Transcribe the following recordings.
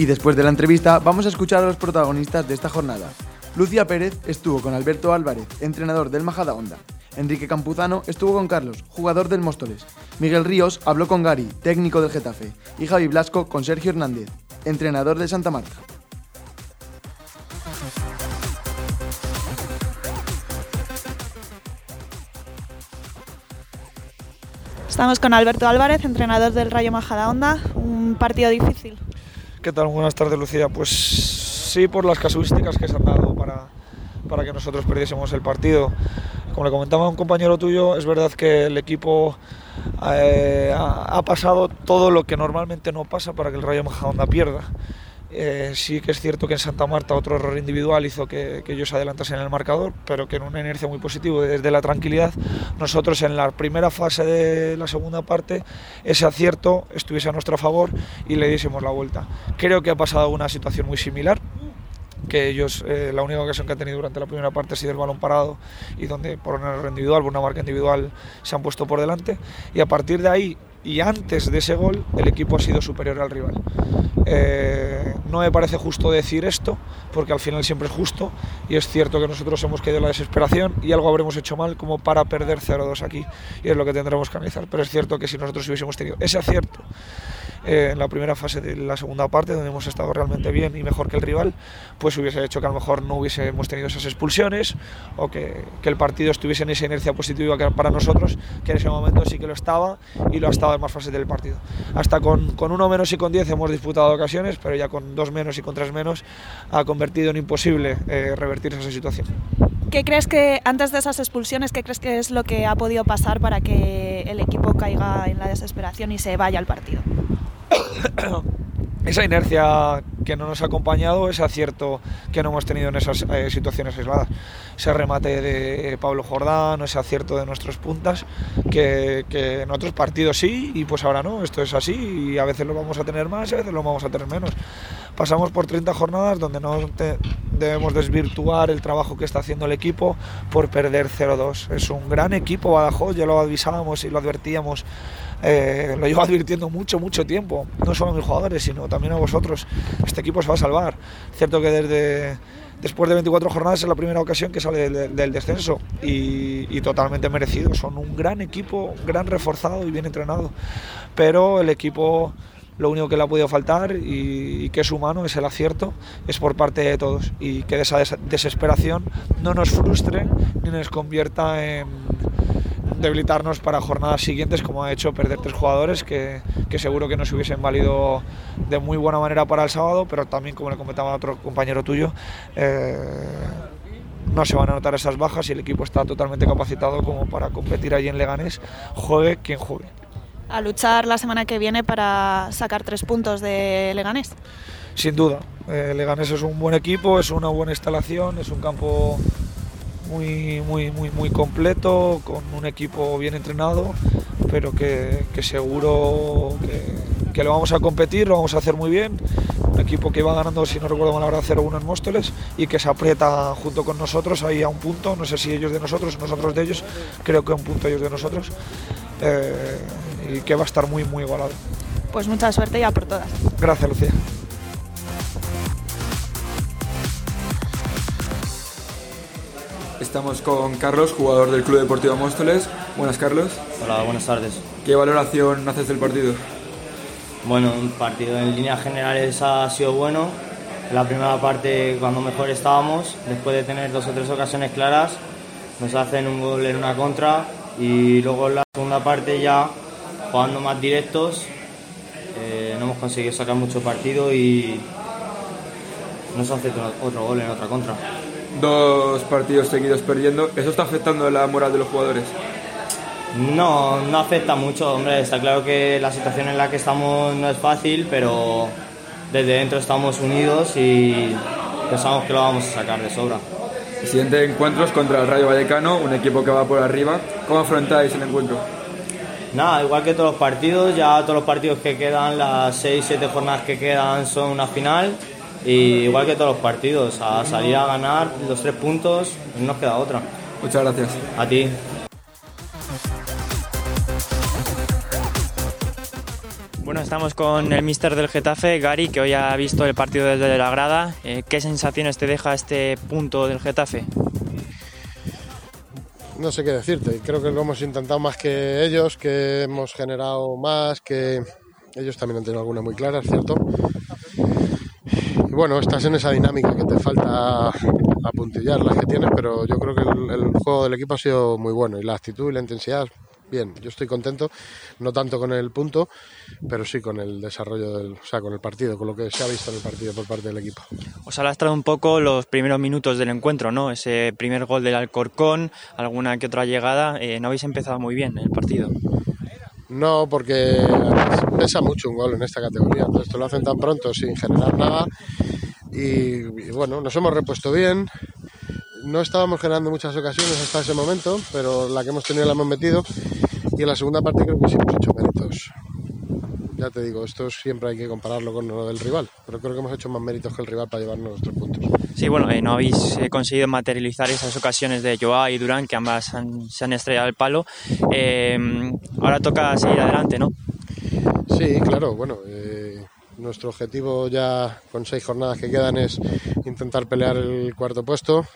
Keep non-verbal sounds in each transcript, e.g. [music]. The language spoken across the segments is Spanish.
Y después de la entrevista vamos a escuchar a los protagonistas de esta jornada. Lucia Pérez estuvo con Alberto Álvarez, entrenador del Majadahonda. Enrique Campuzano estuvo con Carlos, jugador del Móstoles. Miguel Ríos habló con Gary, técnico del Getafe. Y Javi Blasco con Sergio Hernández, entrenador de Santa Marta. Estamos con Alberto Álvarez, entrenador del Rayo Majadahonda. Un partido difícil. ¿Qué tal? Buenas tardes, Lucía. Pues sí, por las casuísticas que se han dado para, para que nosotros perdiésemos el partido. Como le comentaba un compañero tuyo, es verdad que el equipo eh, ha, ha pasado todo lo que normalmente no pasa para que el Rayo Majadahonda pierda. Eh, sí que es cierto que en Santa Marta otro error individual hizo que, ellos adelantasen en el marcador, pero que en una inercia muy positiva desde la tranquilidad, nosotros en la primera fase de la segunda parte ese acierto estuviese a nuestro favor y le diésemos la vuelta. Creo que ha pasado una situación muy similar, que ellos eh, la única ocasión que han tenido durante la primera parte ha sido el balón parado y donde por un error individual, por una marca individual se han puesto por delante y a partir de ahí y antes de ese gol el equipo ha sido superior al rival. Eh, no me parece justo decir esto, porque al final siempre es justo, y es cierto que nosotros hemos caído en la desesperación y algo habremos hecho mal como para perder 0-2 aquí, y es lo que tendremos que analizar. Pero es cierto que si nosotros hubiésemos tenido ese acierto eh, en la primera fase de la segunda parte, donde hemos estado realmente bien y mejor que el rival, pues hubiese hecho que a lo mejor no hubiésemos tenido esas expulsiones o que, que el partido estuviese en esa inercia positiva para nosotros, que en ese momento sí que lo estaba y lo ha estado más fases del partido. Hasta con, con uno menos y con 10 hemos disputado ocasiones, pero ya con dos menos y con tres menos ha convertido en imposible eh, revertir esa situación. ¿Qué crees que, antes de esas expulsiones, qué crees que es lo que ha podido pasar para que el equipo caiga en la desesperación y se vaya al partido? [coughs] esa inercia que no nos ha acompañado, ese acierto que no hemos tenido en esas eh, situaciones aisladas, ese remate de Pablo Jordán, ese acierto de nuestros puntas, que, que, en otros partidos sí y pues ahora no, esto es así y a veces lo vamos a tener más y a veces lo vamos a tener menos. Pasamos por 30 jornadas donde no te, debemos desvirtuar el trabajo que está haciendo el equipo por perder 0-2. Es un gran equipo Badajoz, ya lo avisábamos y lo advertíamos eh, lo llevo [laughs] advirtiendo mucho, mucho tiempo, no solo a mis jugadores, sino también a vosotros. Este equipo se va a salvar. Cierto que desde después de 24 jornadas es la primera ocasión que sale del, descenso y, totalmente merecido. Son un gran equipo, gran reforzado y bien entrenado, pero el equipo lo único que le ha podido faltar y, y, que es humano, es el acierto, es por parte de todos y que esa desesperación no nos frustre ni nos convierta en debilitarnos para jornadas siguientes, como ha hecho perder tres jugadores que, que, seguro que nos hubiesen valido de muy buena manera para el sábado, pero también, como le comentaba a otro compañero tuyo, eh, no se van a notar esas bajas y el equipo está totalmente capacitado como para competir allí en Leganés, juegue quien juegue. A luchar la semana que viene para sacar tres puntos de Leganés. Sin duda, eh, Leganés es un buen equipo, es una buena instalación, es un campo muy, muy, muy, muy completo, con un equipo bien entrenado, pero que, que seguro que, que, lo vamos a competir, lo vamos a hacer muy bien. Un equipo que va ganando, si no recuerdo mal, ahora 0-1 en Móstoles y que se aprieta junto con nosotros ahí a un punto, no sé si ellos de nosotros, nosotros de ellos, creo que a un punto ellos de nosotros, eh, y que va a estar muy, muy igualado. Pues mucha suerte ya por todas. Gracias, Lucía. Estamos con Carlos, jugador del Club Deportivo Móstoles. Buenas, Carlos. Hola, buenas tardes. ¿Qué valoración haces del partido? Bueno, un partido en líneas generales ha sido bueno. En la primera parte, cuando mejor estábamos, después de tener dos o tres ocasiones claras, nos hacen un gol en una contra y luego en la segunda parte ya, jugando más directos, eh, no hemos conseguido sacar mucho partido y nos hace otro gol en otra contra dos partidos seguidos perdiendo. ¿Eso está afectando la moral de los jugadores? No, no afecta mucho, hombre. Está claro que la situación en la que estamos no es fácil, pero desde dentro estamos unidos y pensamos que lo vamos a sacar de sobra. El siguiente encuentro es contra el Rayo Vallecano, un equipo que va por arriba. ¿Cómo afrontáis el encuentro? Nada, igual que todos los partidos, ya todos los partidos que quedan, las 6-7 jornadas que quedan son una final y igual que todos los partidos, a salir a ganar los tres puntos, no nos queda otra. Muchas gracias. A ti. Bueno, estamos con el mister del Getafe, Gary, que hoy ha visto el partido desde la grada. Eh, ¿Qué sensaciones te deja este punto del Getafe? No sé qué decirte, creo que lo hemos intentado más que ellos, que hemos generado más, que ellos también han tenido alguna muy clara, ¿cierto? Y bueno, estás en esa dinámica que te falta apuntillar las que tienes, pero yo creo que el, juego del equipo ha sido muy bueno y la actitud y la intensidad bien, yo estoy contento, no tanto con el punto, pero sí con el desarrollo del, o sea, con el partido, con lo que se ha visto en el partido por parte del equipo. Os ha lastrado un poco los primeros minutos del encuentro, ¿no? Ese primer gol del Alcorcón, alguna que otra llegada, eh, no habéis empezado muy bien el partido. No, porque pesa mucho un gol en esta categoría, entonces lo hacen tan pronto sin generar nada y, y bueno, nos hemos repuesto bien, no estábamos generando muchas ocasiones hasta ese momento, pero la que hemos tenido la hemos metido. Y en la segunda parte creo que sí hemos hecho méritos. Ya te digo, esto siempre hay que compararlo con lo del rival, pero creo que hemos hecho más méritos que el rival para llevarnos nuestros puntos. Sí, bueno, eh, no habéis eh, conseguido materializar esas ocasiones de Joao y Durán, que ambas han, se han estrellado el palo. Eh, ahora toca seguir adelante, ¿no? Sí, claro, bueno. Eh, nuestro objetivo ya con seis jornadas que quedan es intentar pelear el cuarto puesto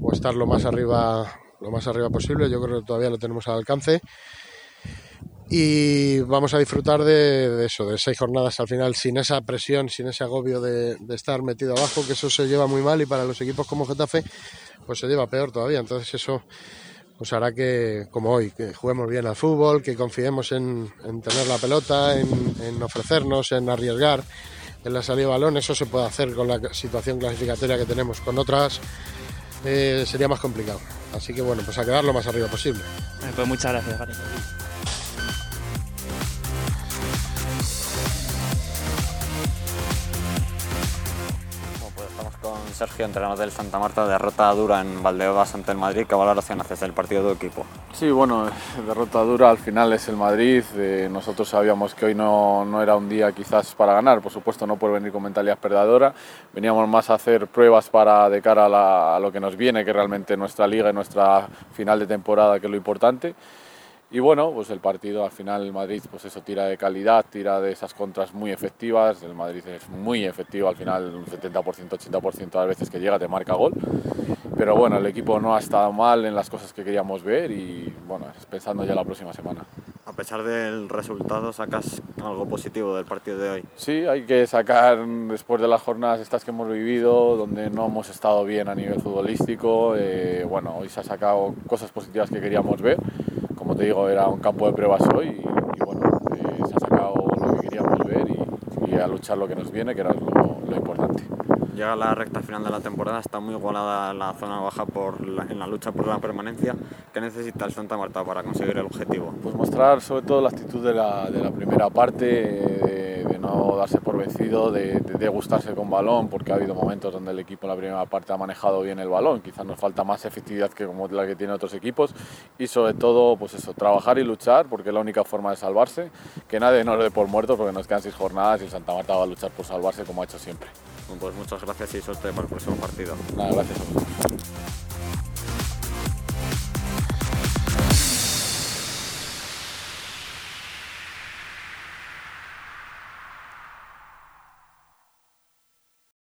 o estar lo más arriba lo más arriba posible. Yo creo que todavía lo tenemos al alcance. Y vamos a disfrutar de, de eso, de seis jornadas al final, sin esa presión, sin ese agobio de, de, estar metido abajo, que eso se lleva muy mal y para los equipos como Getafe, pues se lleva peor todavía. Entonces eso pues hará que, como hoy, que juguemos bien al fútbol, que confiemos en, en tener la pelota, en, en, ofrecernos, en arriesgar, en la salida de balón. Eso se puede hacer con la situación clasificatoria que tenemos. Con otras eh, sería más complicado. Así que bueno, pues a quedar lo más arriba posible. Pues muchas gracias, Gary. Sergio, entrenador del Santa Marta, derrota dura en Valdeobas ante el Madrid. ¿Qué valoración haces del partido de equipo? Sí, bueno, derrota dura al final es el Madrid. Eh, nosotros sabíamos que hoy no, no, era un día quizás para ganar, por supuesto no por venir con mentalidad perdedora. Veníamos más a hacer pruebas para de cara a, a lo que nos viene, que realmente nuestra liga y nuestra final de temporada, que es lo importante. Y bueno, pues el partido al final el Madrid pues eso tira de calidad, tira de esas contras muy efectivas, el Madrid es muy efectivo al final, un 70%, 80% de las veces que llega te marca gol. Pero bueno, el equipo no ha estado mal en las cosas que queríamos ver y bueno, pensando ya la próxima semana. A pesar del resultado, ¿sacas algo positivo del partido de hoy? Sí, hay que sacar después de las jornadas estas que hemos vivido, donde no hemos estado bien a nivel futbolístico, eh, bueno, hoy se ha sacado cosas positivas que queríamos ver te digo, era un campo de pruebas hoy y, y bueno, eh, se ha sacado lo que queríamos ver y, y, a luchar lo que nos viene, que era lo, lo, importante. Llega la recta final de la temporada, está muy igualada la zona baja por la, en la lucha por la permanencia. ¿Qué necesita el Santa Marta para conseguir el objetivo? Pues mostrar sobre todo la actitud de la, de la primera parte, eh, darse por vencido, de, de, gustarse con balón, porque ha habido momentos donde el equipo en la primera parte ha manejado bien el balón. Quizás nos falta más efectividad que como la que tienen otros equipos y sobre todo, pues eso, trabajar y luchar, porque es la única forma de salvarse. Que nadie nos dé por muertos, porque nos quedan seis jornadas y el Santa Marta va a luchar por salvarse como ha hecho siempre. Pues muchas gracias y suerte para el próximo partido. Nada, gracias.